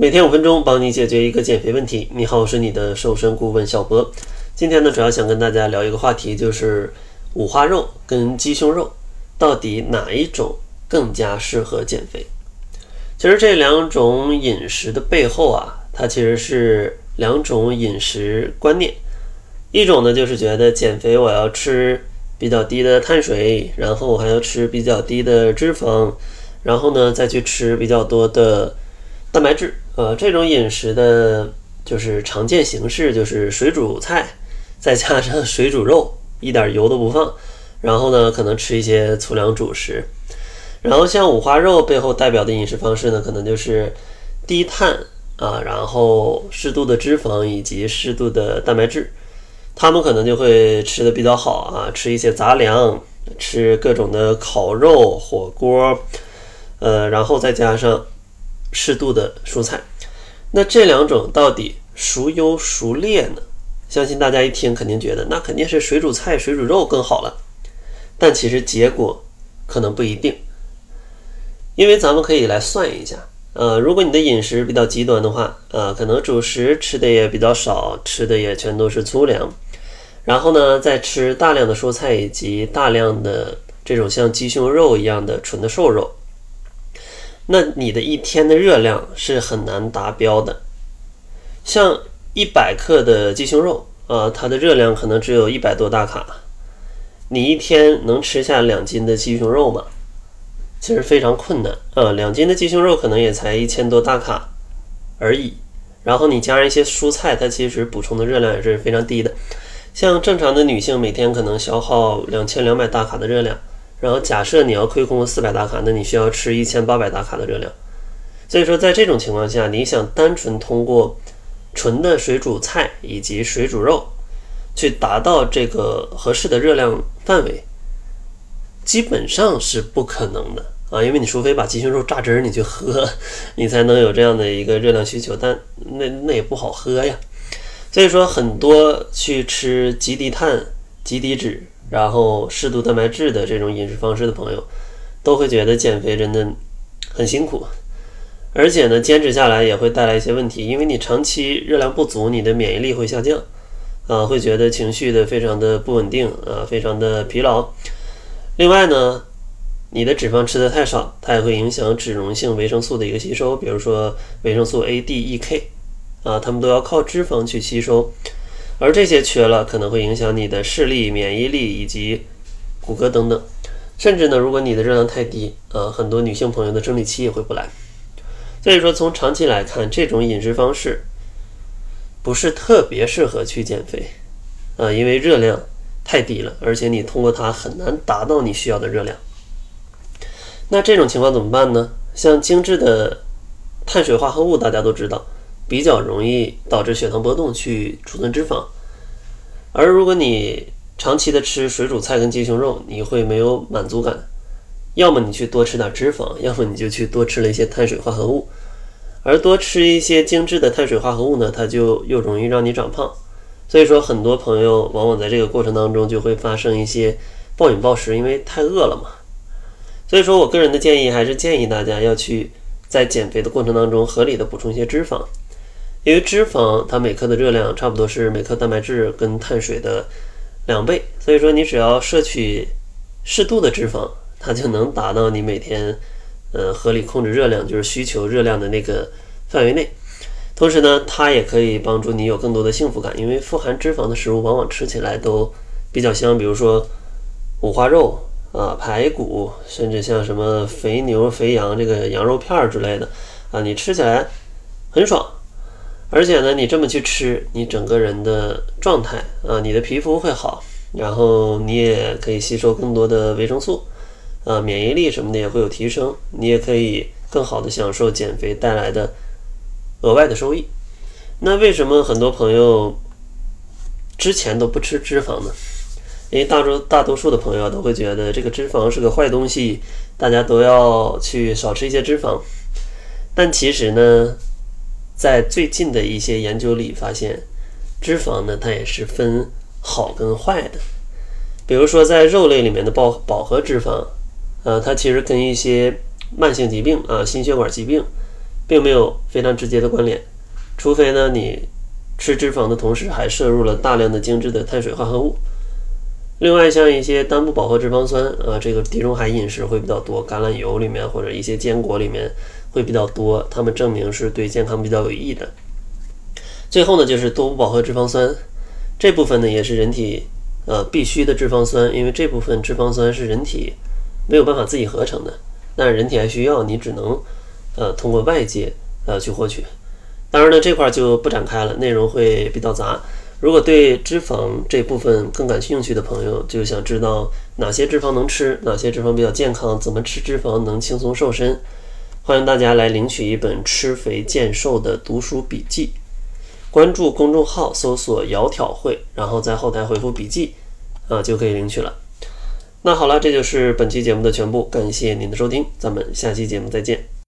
每天五分钟，帮你解决一个减肥问题。你好，我是你的瘦身顾问小博。今天呢，主要想跟大家聊一个话题，就是五花肉跟鸡胸肉，到底哪一种更加适合减肥？其实这两种饮食的背后啊，它其实是两种饮食观念。一种呢，就是觉得减肥我要吃比较低的碳水，然后我还要吃比较低的脂肪，然后呢再去吃比较多的蛋白质。呃，这种饮食的，就是常见形式就是水煮菜，再加上水煮肉，一点油都不放，然后呢，可能吃一些粗粮主食。然后像五花肉背后代表的饮食方式呢，可能就是低碳啊，然后适度的脂肪以及适度的蛋白质。他们可能就会吃的比较好啊，吃一些杂粮，吃各种的烤肉、火锅，呃，然后再加上。适度的蔬菜，那这两种到底孰优孰劣呢？相信大家一听肯定觉得那肯定是水煮菜、水煮肉更好了，但其实结果可能不一定，因为咱们可以来算一下，呃，如果你的饮食比较极端的话，呃，可能主食吃的也比较少，吃的也全都是粗粮，然后呢，再吃大量的蔬菜以及大量的这种像鸡胸肉一样的纯的瘦肉。那你的一天的热量是很难达标的，像一百克的鸡胸肉啊，它的热量可能只有一百多大卡，你一天能吃下两斤的鸡胸肉吗？其实非常困难。啊，两斤的鸡胸肉可能也才一千多大卡而已，然后你加上一些蔬菜，它其实补充的热量也是非常低的，像正常的女性每天可能消耗两千两百大卡的热量。然后假设你要亏空四百大卡，那你需要吃一千八百大卡的热量。所以说，在这种情况下，你想单纯通过纯的水煮菜以及水煮肉去达到这个合适的热量范围，基本上是不可能的啊！因为你除非把鸡胸肉榨汁儿你去喝，你才能有这样的一个热量需求，但那那也不好喝呀。所以说，很多去吃极低碳、极低脂。然后适度蛋白质的这种饮食方式的朋友，都会觉得减肥真的很辛苦，而且呢，坚持下来也会带来一些问题，因为你长期热量不足，你的免疫力会下降，啊，会觉得情绪的非常的不稳定，啊，非常的疲劳。另外呢，你的脂肪吃的太少，它也会影响脂溶性维生素的一个吸收，比如说维生素 A、D、E、K，啊，它们都要靠脂肪去吸收。而这些缺了，可能会影响你的视力、免疫力以及骨骼等等，甚至呢，如果你的热量太低，呃，很多女性朋友的生理期也会不来。所以说，从长期来看，这种饮食方式不是特别适合去减肥，啊，因为热量太低了，而且你通过它很难达到你需要的热量。那这种情况怎么办呢？像精致的碳水化合物，大家都知道。比较容易导致血糖波动，去储存脂肪。而如果你长期的吃水煮菜跟鸡胸肉，你会没有满足感。要么你去多吃点脂肪，要么你就去多吃了一些碳水化合物。而多吃一些精致的碳水化合物呢，它就又容易让你长胖。所以说，很多朋友往往在这个过程当中就会发生一些暴饮暴食，因为太饿了嘛。所以说我个人的建议还是建议大家要去在减肥的过程当中合理的补充一些脂肪。因为脂肪它每克的热量差不多是每克蛋白质跟碳水的两倍，所以说你只要摄取适度的脂肪，它就能达到你每天呃合理控制热量，就是需求热量的那个范围内。同时呢，它也可以帮助你有更多的幸福感，因为富含脂肪的食物往往吃起来都比较香，比如说五花肉啊、排骨，甚至像什么肥牛、肥羊这个羊肉片儿之类的啊，你吃起来很爽。而且呢，你这么去吃，你整个人的状态啊，你的皮肤会好，然后你也可以吸收更多的维生素，啊，免疫力什么的也会有提升，你也可以更好的享受减肥带来的额外的收益。那为什么很多朋友之前都不吃脂肪呢？因为大多大多数的朋友都会觉得这个脂肪是个坏东西，大家都要去少吃一些脂肪。但其实呢？在最近的一些研究里发现，脂肪呢，它也是分好跟坏的。比如说，在肉类里面的饱饱和脂肪，呃，它其实跟一些慢性疾病啊、心血管疾病并没有非常直接的关联，除非呢你吃脂肪的同时还摄入了大量的精致的碳水化合物。另外，像一些单不饱和脂肪酸啊，这个地中海饮食会比较多，橄榄油里面或者一些坚果里面会比较多，他们证明是对健康比较有益的。最后呢，就是多不饱和脂肪酸这部分呢，也是人体呃必须的脂肪酸，因为这部分脂肪酸是人体没有办法自己合成的，但是人体还需要，你只能呃通过外界呃去获取。当然呢，这块就不展开了，内容会比较杂。如果对脂肪这部分更感兴趣的朋友，就想知道哪些脂肪能吃，哪些脂肪比较健康，怎么吃脂肪能轻松瘦身，欢迎大家来领取一本吃肥健瘦的读书笔记。关注公众号，搜索“窈窕会”，然后在后台回复“笔记”，啊，就可以领取了。那好了，这就是本期节目的全部，感谢您的收听，咱们下期节目再见。